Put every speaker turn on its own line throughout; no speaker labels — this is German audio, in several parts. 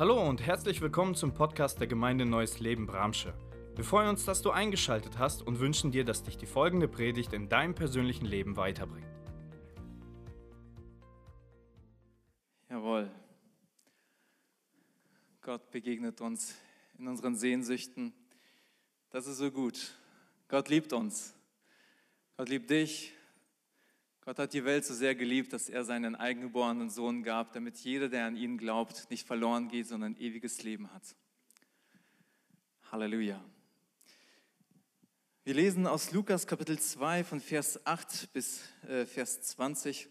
Hallo und herzlich willkommen zum Podcast der Gemeinde Neues Leben Bramsche. Wir freuen uns, dass du eingeschaltet hast und wünschen dir, dass dich die folgende Predigt in deinem persönlichen Leben weiterbringt.
Jawohl. Gott begegnet uns in unseren Sehnsüchten. Das ist so gut. Gott liebt uns. Gott liebt dich. Gott hat die Welt so sehr geliebt, dass er seinen eigengeborenen Sohn gab, damit jeder, der an ihn glaubt, nicht verloren geht, sondern ewiges Leben hat. Halleluja. Wir lesen aus Lukas Kapitel 2 von Vers 8 bis äh, Vers 20.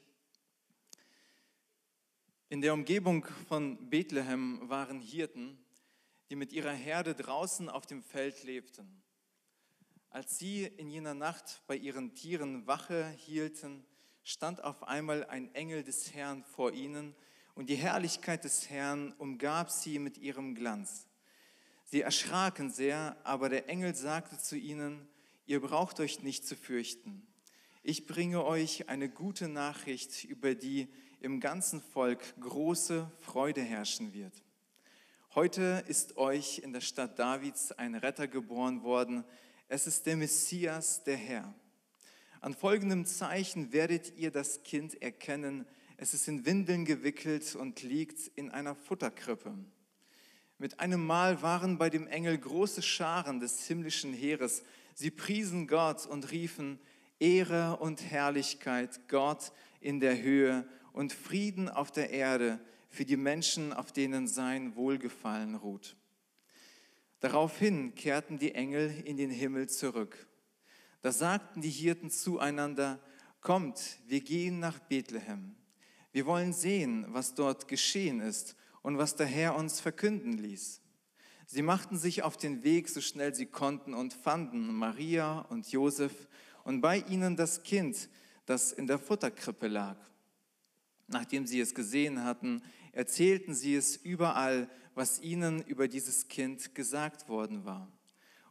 In der Umgebung von Bethlehem waren Hirten, die mit ihrer Herde draußen auf dem Feld lebten. Als sie in jener Nacht bei ihren Tieren Wache hielten, stand auf einmal ein Engel des Herrn vor ihnen und die Herrlichkeit des Herrn umgab sie mit ihrem Glanz. Sie erschraken sehr, aber der Engel sagte zu ihnen, ihr braucht euch nicht zu fürchten. Ich bringe euch eine gute Nachricht, über die im ganzen Volk große Freude herrschen wird. Heute ist euch in der Stadt Davids ein Retter geboren worden. Es ist der Messias, der Herr. An folgendem Zeichen werdet ihr das Kind erkennen. Es ist in Windeln gewickelt und liegt in einer Futterkrippe. Mit einem Mal waren bei dem Engel große Scharen des himmlischen Heeres. Sie priesen Gott und riefen, Ehre und Herrlichkeit Gott in der Höhe und Frieden auf der Erde für die Menschen, auf denen sein Wohlgefallen ruht. Daraufhin kehrten die Engel in den Himmel zurück. Da sagten die Hirten zueinander, kommt, wir gehen nach Bethlehem. Wir wollen sehen, was dort geschehen ist und was der Herr uns verkünden ließ. Sie machten sich auf den Weg, so schnell sie konnten, und fanden Maria und Josef und bei ihnen das Kind, das in der Futterkrippe lag. Nachdem sie es gesehen hatten, erzählten sie es überall, was ihnen über dieses Kind gesagt worden war.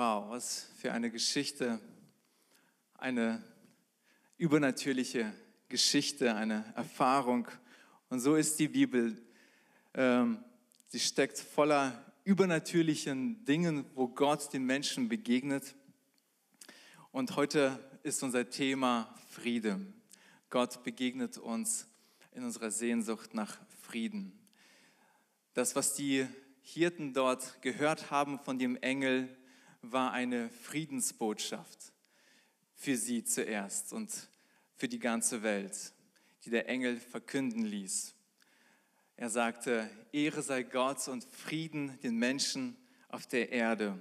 Wow, was für eine Geschichte, eine übernatürliche Geschichte, eine Erfahrung. Und so ist die Bibel. Ähm, sie steckt voller übernatürlichen Dingen, wo Gott den Menschen begegnet. Und heute ist unser Thema Friede. Gott begegnet uns in unserer Sehnsucht nach Frieden. Das, was die Hirten dort gehört haben von dem Engel, war eine Friedensbotschaft für sie zuerst und für die ganze Welt, die der Engel verkünden ließ. Er sagte, Ehre sei Gott und Frieden den Menschen auf der Erde.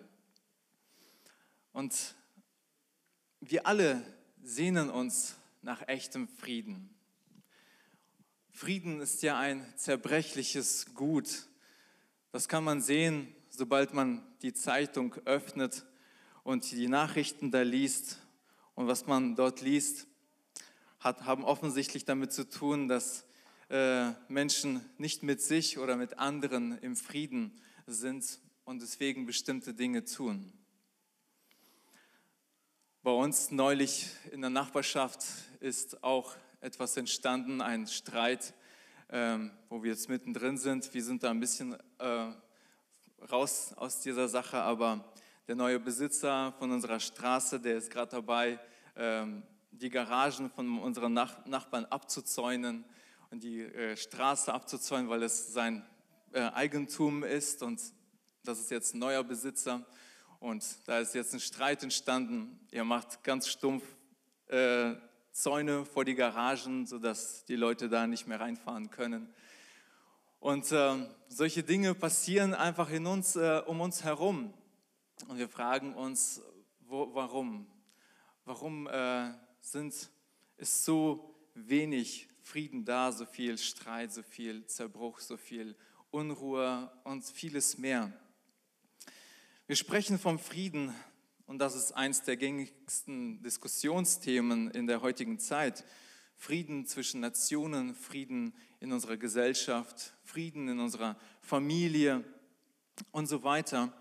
Und wir alle sehnen uns nach echtem Frieden. Frieden ist ja ein zerbrechliches Gut. Das kann man sehen sobald man die Zeitung öffnet und die Nachrichten da liest und was man dort liest, hat, haben offensichtlich damit zu tun, dass äh, Menschen nicht mit sich oder mit anderen im Frieden sind und deswegen bestimmte Dinge tun. Bei uns neulich in der Nachbarschaft ist auch etwas entstanden, ein Streit, ähm, wo wir jetzt mittendrin sind. Wir sind da ein bisschen äh, raus aus dieser Sache, aber der neue Besitzer von unserer Straße, der ist gerade dabei, ähm, die Garagen von unseren Nachbarn abzuzäunen und die äh, Straße abzuzäunen, weil es sein äh, Eigentum ist und das ist jetzt ein neuer Besitzer. Und da ist jetzt ein Streit entstanden. Er macht ganz stumpf äh, Zäune vor die Garagen, sodass die Leute da nicht mehr reinfahren können. Und äh, solche Dinge passieren einfach in uns, äh, um uns herum. Und wir fragen uns, wo, warum? Warum äh, sind, ist so wenig Frieden da, so viel Streit, so viel Zerbruch, so viel Unruhe und vieles mehr. Wir sprechen vom Frieden und das ist eines der gängigsten Diskussionsthemen in der heutigen Zeit. Frieden zwischen Nationen, Frieden in unserer Gesellschaft, Frieden in unserer Familie und so weiter.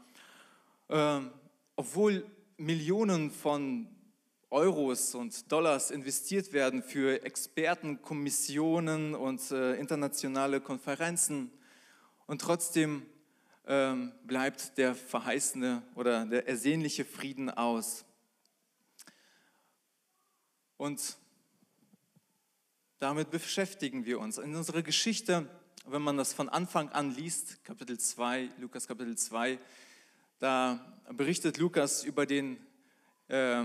Ähm, obwohl Millionen von Euros und Dollars investiert werden für Expertenkommissionen und äh, internationale Konferenzen. Und trotzdem ähm, bleibt der verheißene oder der ersehnliche Frieden aus. Und damit beschäftigen wir uns. In unserer Geschichte, wenn man das von Anfang an liest, Kapitel 2, Lukas Kapitel 2, da berichtet Lukas über den äh,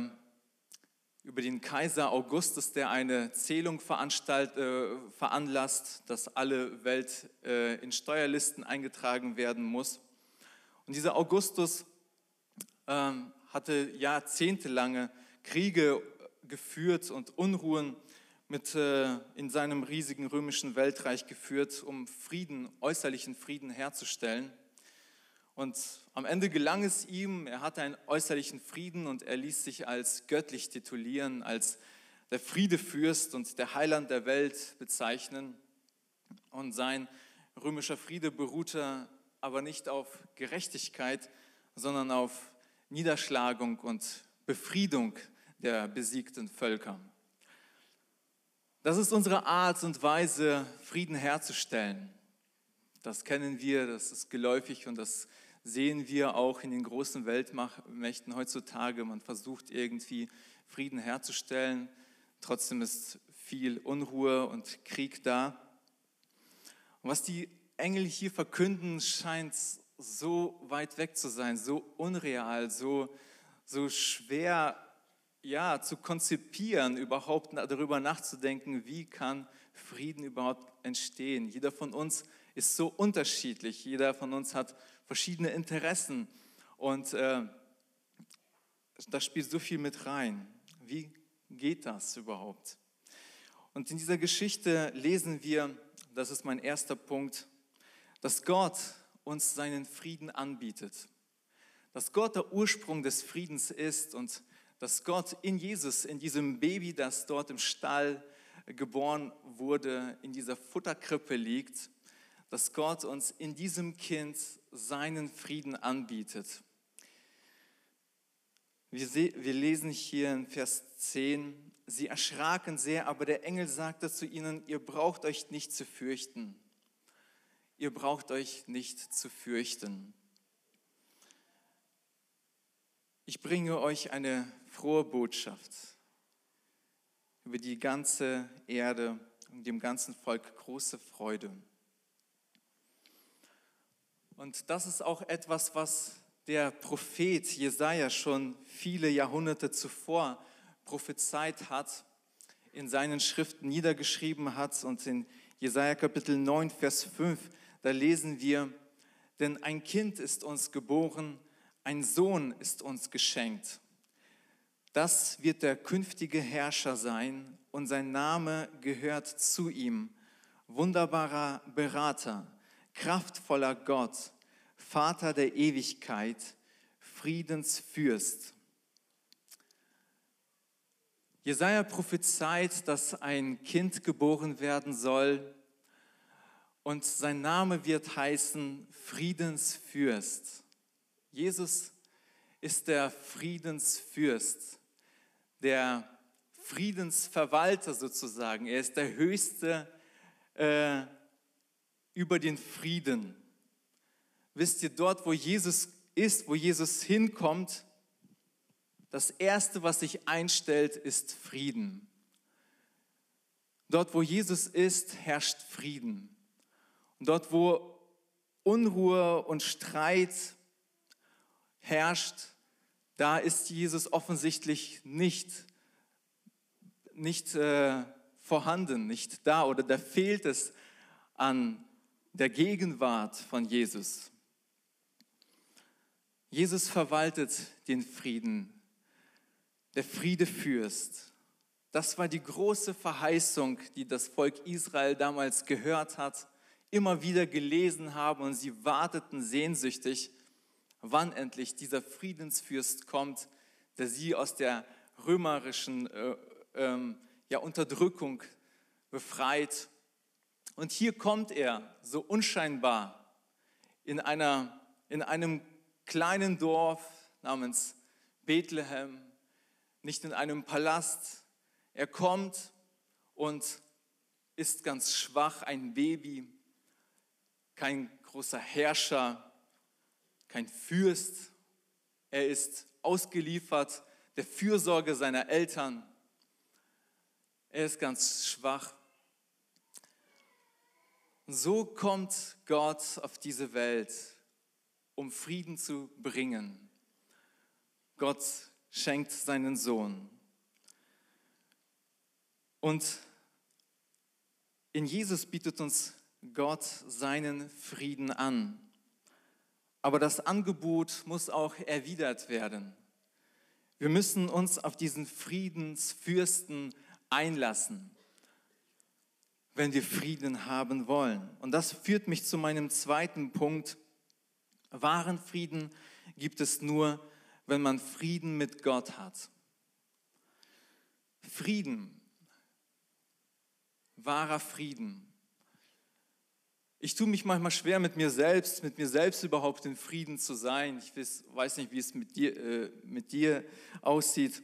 über den Kaiser Augustus, der eine Zählung veranstalt, äh, veranlasst, dass alle Welt äh, in Steuerlisten eingetragen werden muss. Und dieser Augustus äh, hatte jahrzehntelange Kriege geführt und Unruhen mit, äh, in seinem riesigen römischen Weltreich geführt, um Frieden, äußerlichen Frieden herzustellen. Und am Ende gelang es ihm, er hatte einen äußerlichen Frieden und er ließ sich als göttlich titulieren, als der Friedefürst und der Heiland der Welt bezeichnen. Und sein römischer Friede beruhte aber nicht auf Gerechtigkeit, sondern auf Niederschlagung und Befriedung der besiegten Völker. Das ist unsere Art und Weise, Frieden herzustellen. Das kennen wir, das ist geläufig und das sehen wir auch in den großen Weltmächten heutzutage. Man versucht irgendwie Frieden herzustellen. Trotzdem ist viel Unruhe und Krieg da. Und was die Engel hier verkünden, scheint so weit weg zu sein, so unreal, so, so schwer ja, zu konzipieren, überhaupt darüber nachzudenken, wie kann Frieden überhaupt entstehen. Jeder von uns ist so unterschiedlich, jeder von uns hat verschiedene Interessen und äh, da spielt so viel mit rein. Wie geht das überhaupt? Und in dieser Geschichte lesen wir, das ist mein erster Punkt, dass Gott uns seinen Frieden anbietet. Dass Gott der Ursprung des Friedens ist und dass Gott in Jesus, in diesem Baby, das dort im Stall geboren wurde, in dieser Futterkrippe liegt, dass Gott uns in diesem Kind seinen Frieden anbietet. Wir, wir lesen hier in Vers 10, sie erschraken sehr, aber der Engel sagte zu ihnen, ihr braucht euch nicht zu fürchten. Ihr braucht euch nicht zu fürchten. Ich bringe euch eine frohe Botschaft über die ganze Erde und dem ganzen Volk große Freude. Und das ist auch etwas, was der Prophet Jesaja schon viele Jahrhunderte zuvor prophezeit hat, in seinen Schriften niedergeschrieben hat. Und in Jesaja Kapitel 9, Vers 5, da lesen wir: Denn ein Kind ist uns geboren, ein Sohn ist uns geschenkt. Das wird der künftige Herrscher sein und sein Name gehört zu ihm. Wunderbarer Berater kraftvoller Gott, Vater der Ewigkeit, Friedensfürst. Jesaja prophezeit, dass ein Kind geboren werden soll und sein Name wird heißen Friedensfürst. Jesus ist der Friedensfürst, der Friedensverwalter sozusagen. Er ist der höchste äh, über den Frieden. Wisst ihr, dort, wo Jesus ist, wo Jesus hinkommt, das Erste, was sich einstellt, ist Frieden. Dort, wo Jesus ist, herrscht Frieden. Und dort, wo Unruhe und Streit herrscht, da ist Jesus offensichtlich nicht, nicht äh, vorhanden, nicht da oder da fehlt es an der Gegenwart von Jesus. Jesus verwaltet den Frieden, der Friedefürst. Das war die große Verheißung, die das Volk Israel damals gehört hat, immer wieder gelesen haben und sie warteten sehnsüchtig, wann endlich dieser Friedensfürst kommt, der sie aus der römerischen äh, ähm, ja, Unterdrückung befreit. Und hier kommt er so unscheinbar in, einer, in einem kleinen Dorf namens Bethlehem, nicht in einem Palast. Er kommt und ist ganz schwach, ein Baby, kein großer Herrscher, kein Fürst. Er ist ausgeliefert der Fürsorge seiner Eltern. Er ist ganz schwach. So kommt Gott auf diese Welt, um Frieden zu bringen. Gott schenkt seinen Sohn. Und in Jesus bietet uns Gott seinen Frieden an. Aber das Angebot muss auch erwidert werden. Wir müssen uns auf diesen Friedensfürsten einlassen, wenn wir Frieden haben wollen. Und das führt mich zu meinem zweiten Punkt. Wahren Frieden gibt es nur, wenn man Frieden mit Gott hat. Frieden, wahrer Frieden. Ich tue mich manchmal schwer mit mir selbst, mit mir selbst überhaupt in Frieden zu sein. Ich weiß nicht, wie es mit dir, äh, mit dir aussieht.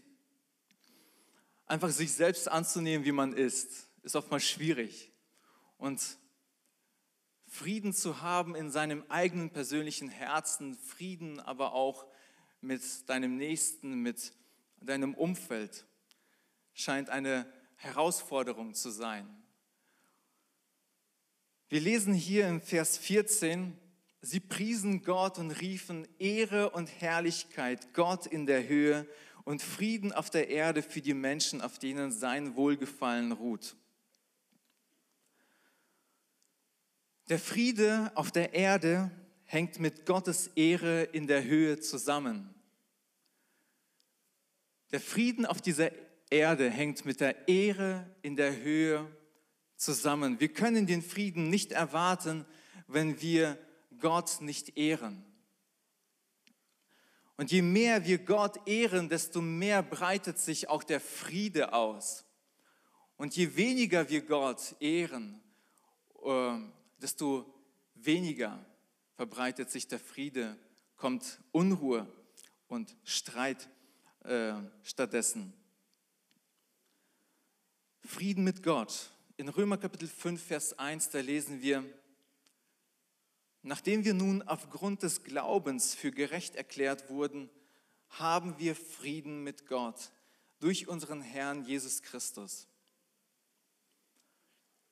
Einfach sich selbst anzunehmen, wie man ist, ist oftmals schwierig. Und Frieden zu haben in seinem eigenen persönlichen Herzen, Frieden aber auch mit deinem Nächsten, mit deinem Umfeld, scheint eine Herausforderung zu sein. Wir lesen hier im Vers 14, sie priesen Gott und riefen Ehre und Herrlichkeit Gott in der Höhe und Frieden auf der Erde für die Menschen, auf denen sein Wohlgefallen ruht. Der Friede auf der Erde hängt mit Gottes Ehre in der Höhe zusammen. Der Frieden auf dieser Erde hängt mit der Ehre in der Höhe zusammen. Wir können den Frieden nicht erwarten, wenn wir Gott nicht ehren. Und je mehr wir Gott ehren, desto mehr breitet sich auch der Friede aus. Und je weniger wir Gott ehren, äh, desto weniger verbreitet sich der Friede, kommt Unruhe und Streit äh, stattdessen. Frieden mit Gott in Römer Kapitel 5, Vers 1, da lesen wir, nachdem wir nun aufgrund des Glaubens für gerecht erklärt wurden, haben wir Frieden mit Gott durch unseren Herrn Jesus Christus.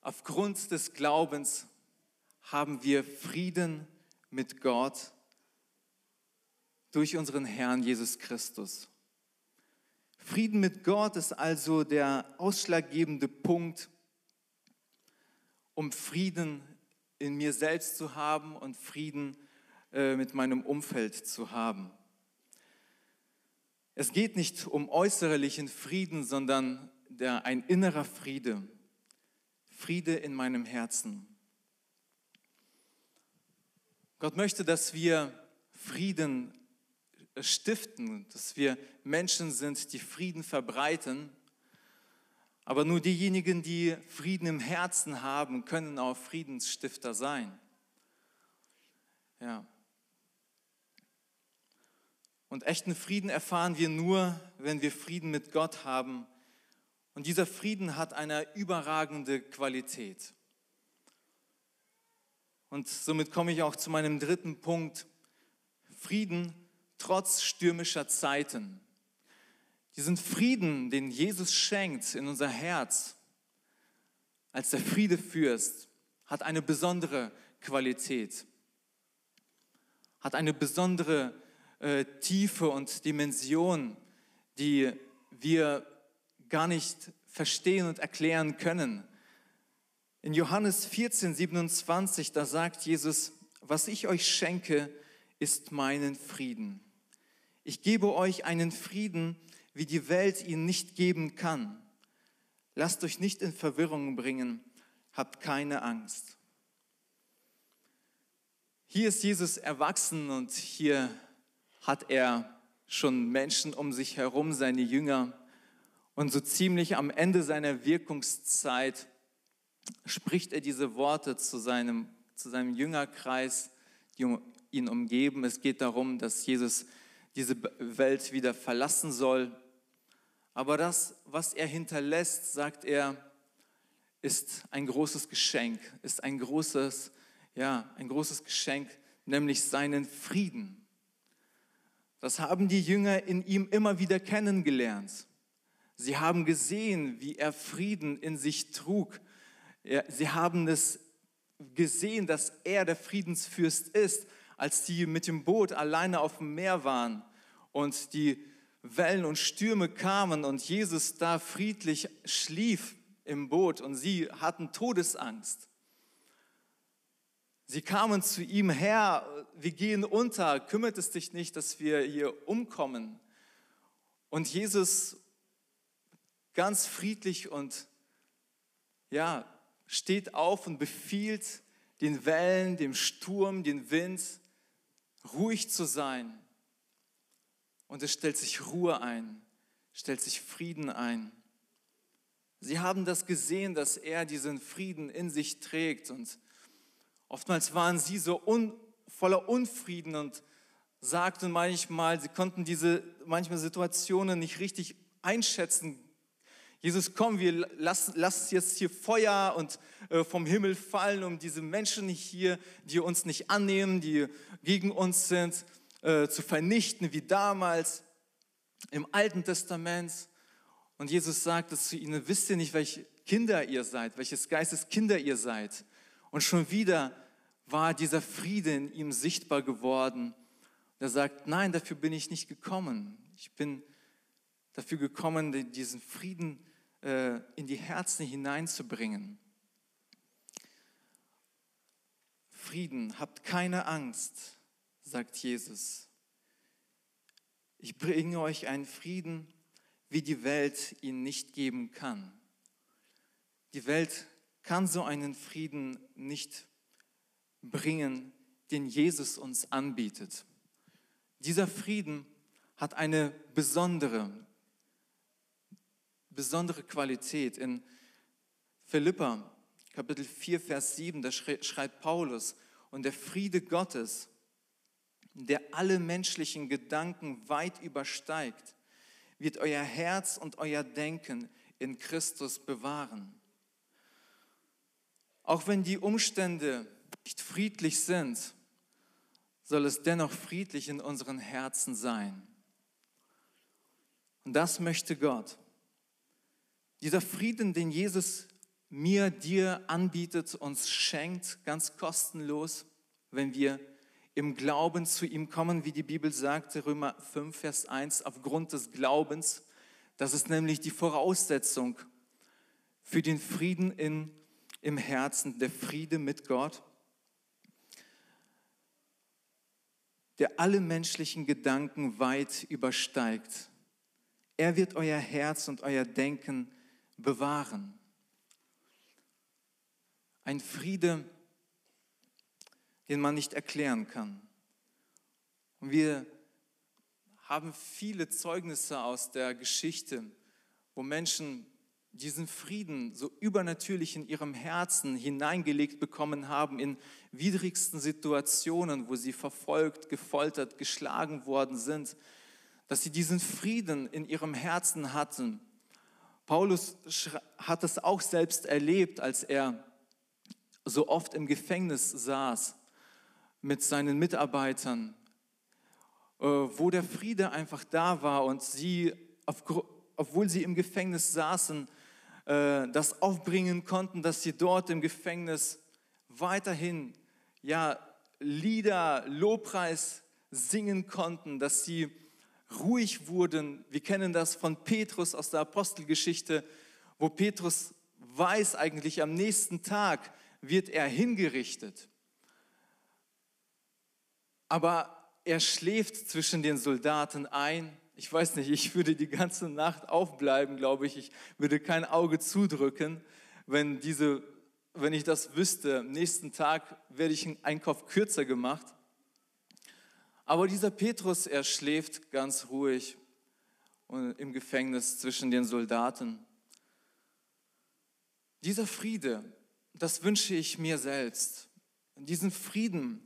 Aufgrund des Glaubens haben wir Frieden mit Gott durch unseren Herrn Jesus Christus. Frieden mit Gott ist also der ausschlaggebende Punkt, um Frieden in mir selbst zu haben und Frieden äh, mit meinem Umfeld zu haben. Es geht nicht um äußerlichen Frieden, sondern der, ein innerer Friede. Friede in meinem Herzen. Gott möchte, dass wir Frieden stiften, dass wir Menschen sind, die Frieden verbreiten aber nur diejenigen, die Frieden im Herzen haben, können auch Friedensstifter sein. Ja. Und echten Frieden erfahren wir nur, wenn wir Frieden mit Gott haben. Und dieser Frieden hat eine überragende Qualität. Und somit komme ich auch zu meinem dritten Punkt. Frieden trotz stürmischer Zeiten. Diesen Frieden, den Jesus schenkt in unser Herz, als der Friedefürst, hat eine besondere Qualität, hat eine besondere äh, Tiefe und Dimension, die wir gar nicht verstehen und erklären können. In Johannes 14, 27, da sagt Jesus, was ich euch schenke, ist meinen Frieden. Ich gebe euch einen Frieden, wie die Welt ihn nicht geben kann. Lasst euch nicht in Verwirrung bringen, habt keine Angst. Hier ist Jesus erwachsen und hier hat er schon Menschen um sich herum, seine Jünger. Und so ziemlich am Ende seiner Wirkungszeit spricht er diese Worte zu seinem, zu seinem Jüngerkreis, die ihn umgeben. Es geht darum, dass Jesus diese Welt wieder verlassen soll. Aber das, was er hinterlässt, sagt er, ist ein großes Geschenk, ist ein großes, ja, ein großes Geschenk, nämlich seinen Frieden. Das haben die Jünger in ihm immer wieder kennengelernt. Sie haben gesehen, wie er Frieden in sich trug. Sie haben es gesehen, dass er der Friedensfürst ist, als sie mit dem Boot alleine auf dem Meer waren und die Wellen und Stürme kamen und Jesus da friedlich schlief im Boot und sie hatten Todesangst. Sie kamen zu ihm her, wir gehen unter, kümmert es dich nicht, dass wir hier umkommen. Und Jesus ganz friedlich und ja, steht auf und befiehlt den Wellen, dem Sturm, den Wind, ruhig zu sein. Und es stellt sich Ruhe ein, stellt sich Frieden ein. Sie haben das gesehen, dass er diesen Frieden in sich trägt und oftmals waren sie so un, voller Unfrieden und sagten manchmal, sie konnten diese manchmal Situationen nicht richtig einschätzen. Jesus, komm, wir lassen lass jetzt hier Feuer und äh, vom Himmel fallen, um diese Menschen hier, die uns nicht annehmen, die gegen uns sind, äh, zu vernichten, wie damals im Alten Testament. Und Jesus sagt zu ihnen, wisst ihr nicht, welche Kinder ihr seid, welches Geistes Kinder ihr seid. Und schon wieder war dieser Friede in ihm sichtbar geworden. er sagt, nein, dafür bin ich nicht gekommen. Ich bin dafür gekommen, diesen Frieden äh, in die Herzen hineinzubringen. Frieden, habt keine Angst, sagt Jesus. Ich bringe euch einen Frieden, wie die Welt ihn nicht geben kann. Die Welt kann so einen Frieden nicht bringen, den Jesus uns anbietet. Dieser Frieden hat eine besondere, besondere Qualität. In Philippa Kapitel 4, Vers 7, da schreibt Paulus, und der Friede Gottes, der alle menschlichen Gedanken weit übersteigt, wird euer Herz und euer Denken in Christus bewahren. Auch wenn die Umstände nicht friedlich sind, soll es dennoch friedlich in unseren Herzen sein. Und das möchte Gott. Dieser Frieden, den Jesus mir, dir anbietet, uns schenkt, ganz kostenlos, wenn wir im Glauben zu ihm kommen, wie die Bibel sagt, Römer 5, Vers 1, aufgrund des Glaubens. Das ist nämlich die Voraussetzung für den Frieden in, im Herzen, der Friede mit Gott, der alle menschlichen Gedanken weit übersteigt. Er wird euer Herz und euer Denken bewahren. Ein Friede, den man nicht erklären kann. Und wir haben viele Zeugnisse aus der Geschichte, wo Menschen diesen Frieden so übernatürlich in ihrem Herzen hineingelegt bekommen haben, in widrigsten Situationen, wo sie verfolgt, gefoltert, geschlagen worden sind, dass sie diesen Frieden in ihrem Herzen hatten. Paulus hat es auch selbst erlebt, als er so oft im Gefängnis saß mit seinen Mitarbeitern, äh, wo der Friede einfach da war und sie, obwohl sie im Gefängnis saßen, äh, das aufbringen konnten, dass sie dort im Gefängnis weiterhin ja, Lieder, Lobpreis singen konnten, dass sie ruhig wurden. Wir kennen das von Petrus aus der Apostelgeschichte, wo Petrus weiß eigentlich, am nächsten Tag wird er hingerichtet. Aber er schläft zwischen den Soldaten ein. Ich weiß nicht, ich würde die ganze Nacht aufbleiben, glaube ich. Ich würde kein Auge zudrücken, wenn diese wenn ich das wüsste. Am nächsten Tag werde ich einen Einkauf kürzer gemacht. Aber dieser Petrus, er schläft ganz ruhig im Gefängnis zwischen den Soldaten. Dieser Friede, das wünsche ich mir selbst. Diesen Frieden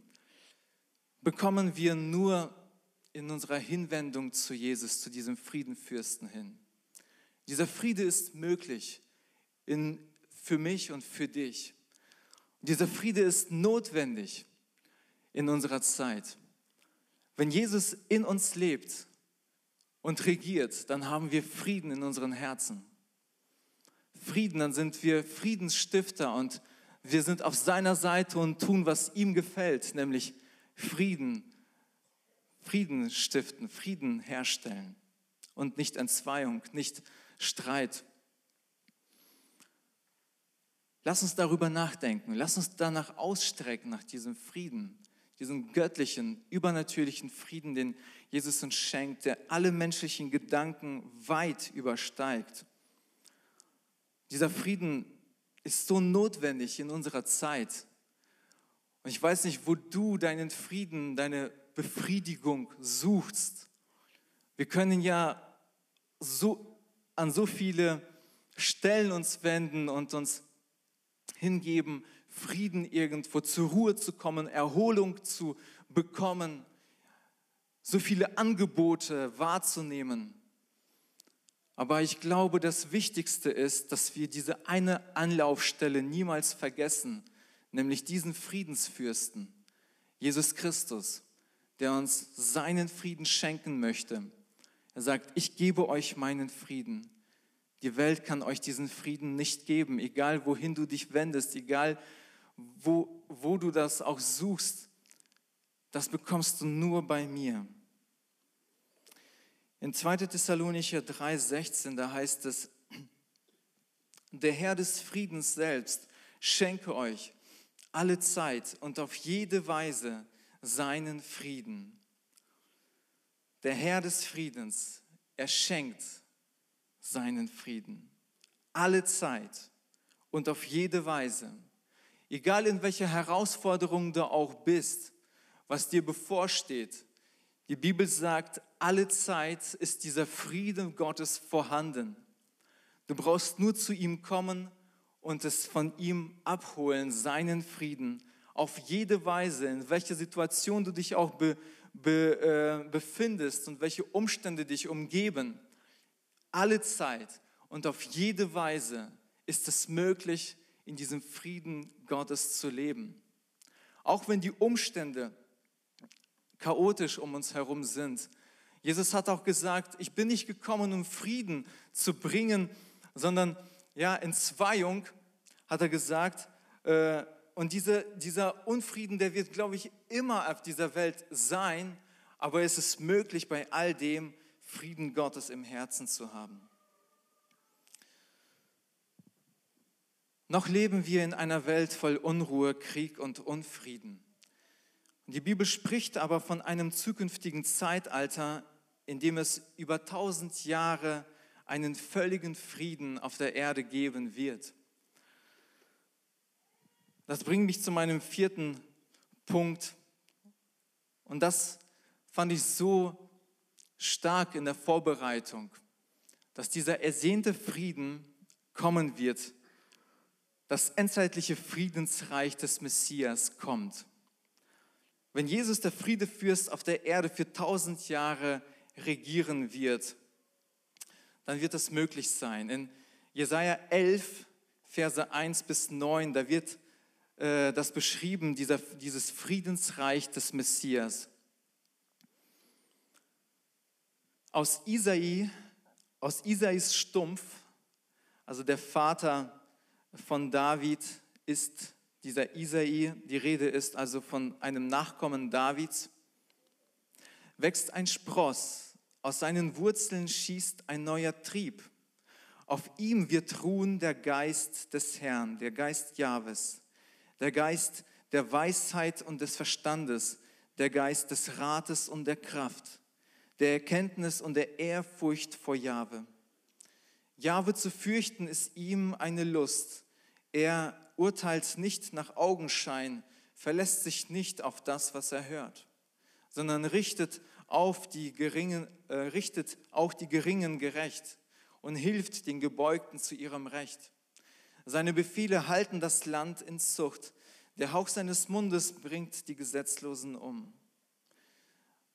bekommen wir nur in unserer Hinwendung zu Jesus, zu diesem Friedenfürsten hin. Dieser Friede ist möglich in, für mich und für dich. dieser Friede ist notwendig in unserer Zeit. Wenn Jesus in uns lebt und regiert, dann haben wir Frieden in unseren Herzen. Frieden, dann sind wir Friedensstifter und wir sind auf seiner Seite und tun, was ihm gefällt, nämlich Frieden, Frieden stiften, Frieden herstellen und nicht Entzweiung, nicht Streit. Lass uns darüber nachdenken, lass uns danach ausstrecken, nach diesem Frieden, diesen göttlichen, übernatürlichen Frieden, den Jesus uns schenkt, der alle menschlichen Gedanken weit übersteigt. Dieser Frieden ist so notwendig in unserer Zeit. Und ich weiß nicht, wo du deinen Frieden, deine Befriedigung suchst. Wir können ja so an so viele Stellen uns wenden und uns hingeben, Frieden irgendwo zur Ruhe zu kommen, Erholung zu bekommen, so viele Angebote wahrzunehmen. Aber ich glaube, das Wichtigste ist, dass wir diese eine Anlaufstelle niemals vergessen, nämlich diesen Friedensfürsten, Jesus Christus, der uns seinen Frieden schenken möchte. Er sagt, ich gebe euch meinen Frieden. Die Welt kann euch diesen Frieden nicht geben, egal wohin du dich wendest, egal wo, wo du das auch suchst. Das bekommst du nur bei mir. In 2. Thessalonicher 3,16, da heißt es, der Herr des Friedens selbst schenke euch alle Zeit und auf jede Weise seinen Frieden. Der Herr des Friedens, er schenkt seinen Frieden. Alle Zeit und auf jede Weise. Egal in welcher Herausforderung du auch bist, was dir bevorsteht, die Bibel sagt, alle Zeit ist dieser Frieden Gottes vorhanden. Du brauchst nur zu ihm kommen und es von ihm abholen, seinen Frieden, auf jede Weise, in welcher Situation du dich auch be, be, äh, befindest und welche Umstände dich umgeben. Alle Zeit und auf jede Weise ist es möglich, in diesem Frieden Gottes zu leben. Auch wenn die Umstände chaotisch um uns herum sind. Jesus hat auch gesagt, ich bin nicht gekommen, um Frieden zu bringen, sondern ja, Entzweiung, hat er gesagt. Äh, und diese, dieser Unfrieden, der wird, glaube ich, immer auf dieser Welt sein, aber es ist möglich, bei all dem Frieden Gottes im Herzen zu haben. Noch leben wir in einer Welt voll Unruhe, Krieg und Unfrieden. Die Bibel spricht aber von einem zukünftigen Zeitalter, in dem es über tausend Jahre einen völligen Frieden auf der Erde geben wird. Das bringt mich zu meinem vierten Punkt. Und das fand ich so stark in der Vorbereitung, dass dieser ersehnte Frieden kommen wird. Das endzeitliche Friedensreich des Messias kommt. Wenn Jesus der Friedefürst auf der Erde für tausend Jahre regieren wird, dann wird das möglich sein. In Jesaja 11, Verse 1 bis 9, da wird äh, das beschrieben, dieser, dieses Friedensreich des Messias. Aus Isai, aus Isais Stumpf, also der Vater von David, ist dieser Isai, die Rede ist also von einem Nachkommen Davids, wächst ein Spross, aus seinen Wurzeln schießt ein neuer Trieb. Auf ihm wird ruhen der Geist des Herrn, der Geist Jahwes, der Geist der Weisheit und des Verstandes, der Geist des Rates und der Kraft, der Erkenntnis und der Ehrfurcht vor Jahwe. Jahwe zu fürchten ist ihm eine Lust, Er urteilt nicht nach Augenschein, verlässt sich nicht auf das, was er hört, sondern richtet, auf die Geringen, äh, richtet auch die Geringen gerecht und hilft den Gebeugten zu ihrem Recht. Seine Befehle halten das Land in Zucht. Der Hauch seines Mundes bringt die Gesetzlosen um.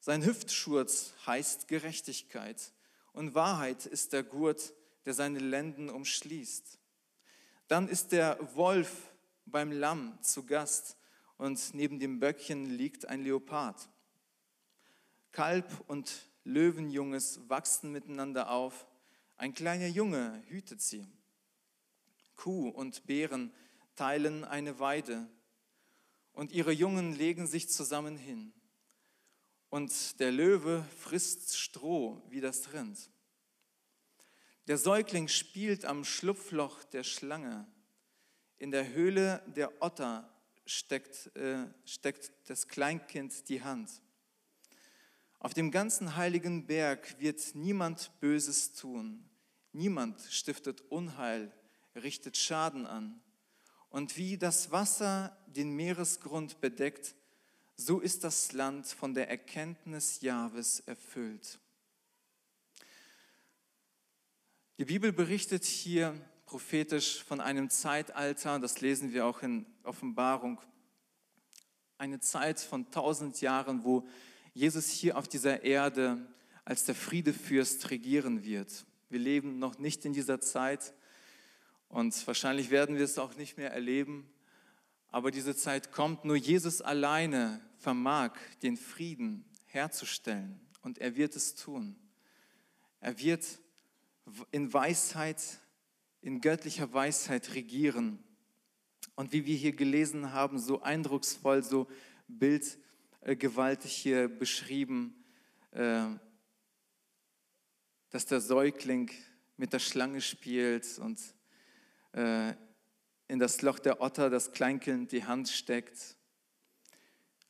Sein Hüftschurz heißt Gerechtigkeit und Wahrheit ist der Gurt, der seine Lenden umschließt. Dann ist der Wolf beim Lamm zu Gast und neben dem Böckchen liegt ein Leopard. Kalb und Löwenjunges wachsen miteinander auf. Ein kleiner Junge hütet sie. Kuh und Bären teilen eine Weide und ihre Jungen legen sich zusammen hin. Und der Löwe frisst Stroh wie das Rind. Der Säugling spielt am Schlupfloch der Schlange. In der Höhle der Otter steckt, äh, steckt das Kleinkind die Hand. Auf dem ganzen heiligen Berg wird niemand Böses tun. Niemand stiftet Unheil, richtet Schaden an. Und wie das Wasser den Meeresgrund bedeckt, so ist das Land von der Erkenntnis Jahwes erfüllt. Die Bibel berichtet hier prophetisch von einem Zeitalter, das lesen wir auch in Offenbarung, eine Zeit von tausend Jahren, wo Jesus hier auf dieser Erde als der Friedefürst regieren wird. Wir leben noch nicht in dieser Zeit und wahrscheinlich werden wir es auch nicht mehr erleben, aber diese Zeit kommt. Nur Jesus alleine vermag den Frieden herzustellen und er wird es tun. Er wird in Weisheit, in göttlicher Weisheit regieren. Und wie wir hier gelesen haben, so eindrucksvoll, so bildgewaltig hier beschrieben, äh, dass der Säugling mit der Schlange spielt und äh, in das Loch der Otter das Kleinkind die Hand steckt.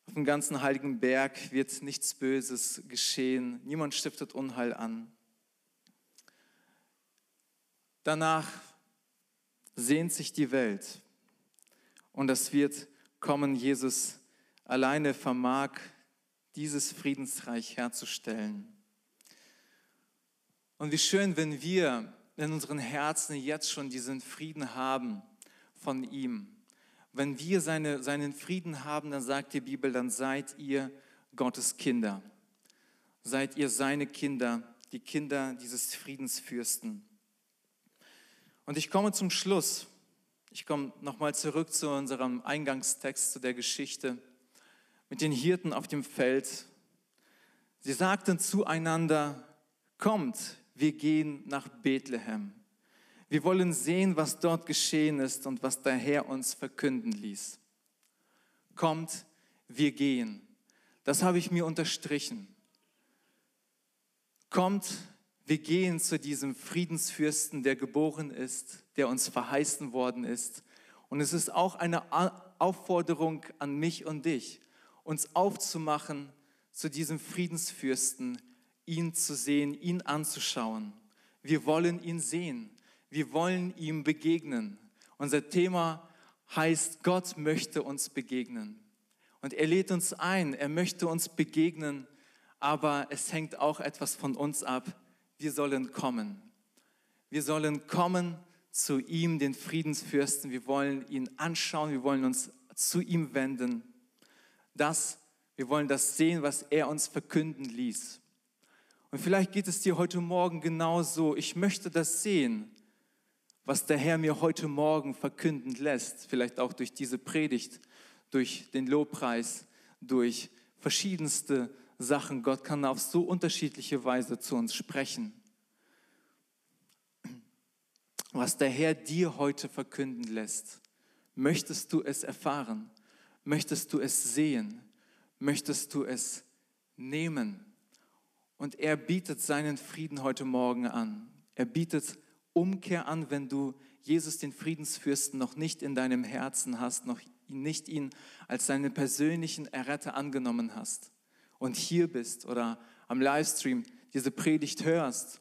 Auf dem ganzen heiligen Berg wird nichts Böses geschehen, niemand stiftet Unheil an. Danach sehnt sich die Welt und das wird kommen. Jesus alleine vermag dieses Friedensreich herzustellen. Und wie schön, wenn wir in unseren Herzen jetzt schon diesen Frieden haben von ihm. Wenn wir seine, seinen Frieden haben, dann sagt die Bibel, dann seid ihr Gottes Kinder. Seid ihr seine Kinder, die Kinder dieses Friedensfürsten. Und ich komme zum Schluss. Ich komme nochmal zurück zu unserem Eingangstext, zu der Geschichte mit den Hirten auf dem Feld. Sie sagten zueinander, kommt, wir gehen nach Bethlehem. Wir wollen sehen, was dort geschehen ist und was der Herr uns verkünden ließ. Kommt, wir gehen. Das habe ich mir unterstrichen. Kommt, wir gehen zu diesem Friedensfürsten, der geboren ist, der uns verheißen worden ist. Und es ist auch eine Aufforderung an mich und dich, uns aufzumachen zu diesem Friedensfürsten, ihn zu sehen, ihn anzuschauen. Wir wollen ihn sehen. Wir wollen ihm begegnen. Unser Thema heißt, Gott möchte uns begegnen. Und er lädt uns ein, er möchte uns begegnen, aber es hängt auch etwas von uns ab, wir sollen kommen. Wir sollen kommen zu ihm, den Friedensfürsten. Wir wollen ihn anschauen, wir wollen uns zu ihm wenden. Das, wir wollen das sehen, was er uns verkünden ließ. Und vielleicht geht es dir heute Morgen genauso. Ich möchte das sehen, was der Herr mir heute Morgen verkünden lässt. Vielleicht auch durch diese Predigt, durch den Lobpreis, durch verschiedenste Sachen. Gott kann auf so unterschiedliche Weise zu uns sprechen. Was der Herr dir heute verkünden lässt, möchtest du es erfahren? Möchtest du es sehen? Möchtest du es nehmen? Und er bietet seinen Frieden heute Morgen an. Er bietet Umkehr an, wenn du Jesus, den Friedensfürsten, noch nicht in deinem Herzen hast, noch nicht ihn als deinen persönlichen Erretter angenommen hast und hier bist oder am Livestream diese Predigt hörst,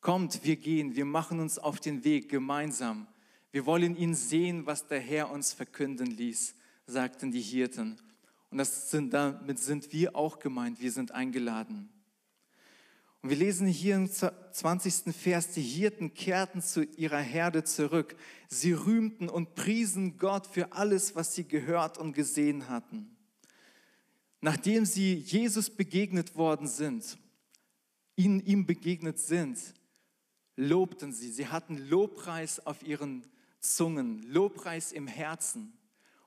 kommt, wir gehen, wir machen uns auf den Weg gemeinsam. Wir wollen ihn sehen, was der Herr uns verkünden ließ, sagten die Hirten. Und sind, damit sind wir auch gemeint, wir sind eingeladen. Und wir lesen hier im 20. Vers, die Hirten kehrten zu ihrer Herde zurück. Sie rühmten und priesen Gott für alles, was sie gehört und gesehen hatten. Nachdem sie Jesus begegnet worden sind, ihnen ihm begegnet sind, lobten sie. Sie hatten Lobpreis auf ihren Zungen, Lobpreis im Herzen.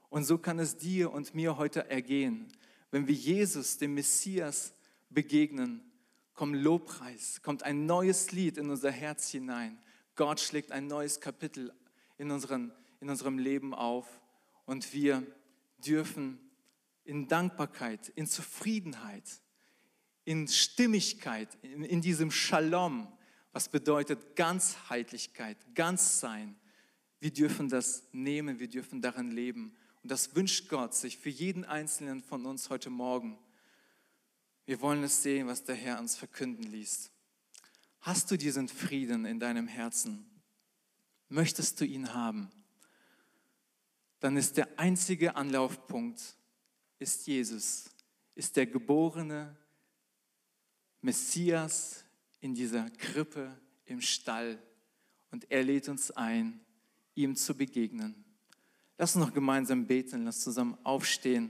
Und so kann es dir und mir heute ergehen, wenn wir Jesus, dem Messias, begegnen kommt Lobpreis, kommt ein neues Lied in unser Herz hinein. Gott schlägt ein neues Kapitel in, unseren, in unserem Leben auf und wir dürfen in Dankbarkeit, in Zufriedenheit, in Stimmigkeit, in, in diesem Shalom, was bedeutet Ganzheitlichkeit, Ganzsein. Wir dürfen das nehmen, wir dürfen darin leben. Und das wünscht Gott sich für jeden Einzelnen von uns heute Morgen. Wir wollen es sehen, was der Herr uns verkünden ließ. Hast du diesen Frieden in deinem Herzen? Möchtest du ihn haben? Dann ist der einzige Anlaufpunkt ist Jesus, ist der geborene Messias in dieser Krippe im Stall und er lädt uns ein, ihm zu begegnen. Lass uns noch gemeinsam beten, lass zusammen aufstehen.